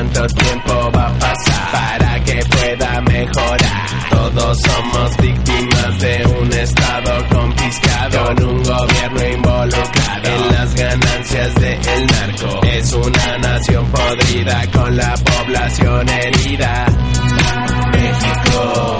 cuánto tiempo va a pasar para que pueda mejorar. Todos somos víctimas de un Estado confiscado, con un gobierno involucrado en las ganancias del de narco. Es una nación podrida con la población herida. México.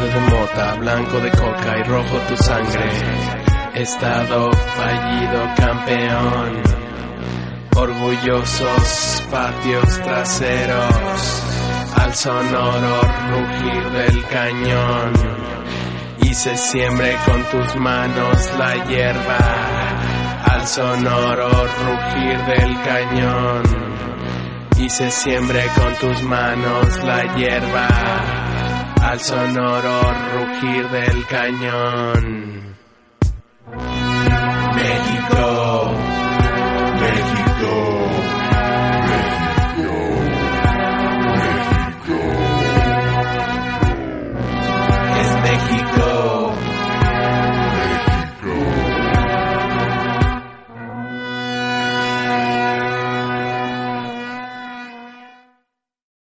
De mota, blanco de coca y rojo tu sangre. Estado fallido campeón. Orgullosos patios traseros, al sonoro rugir del cañón, y se con tus manos la hierba, al sonoro rugir del cañón, y se siembre con tus manos la hierba, sonoro rugir del cañón.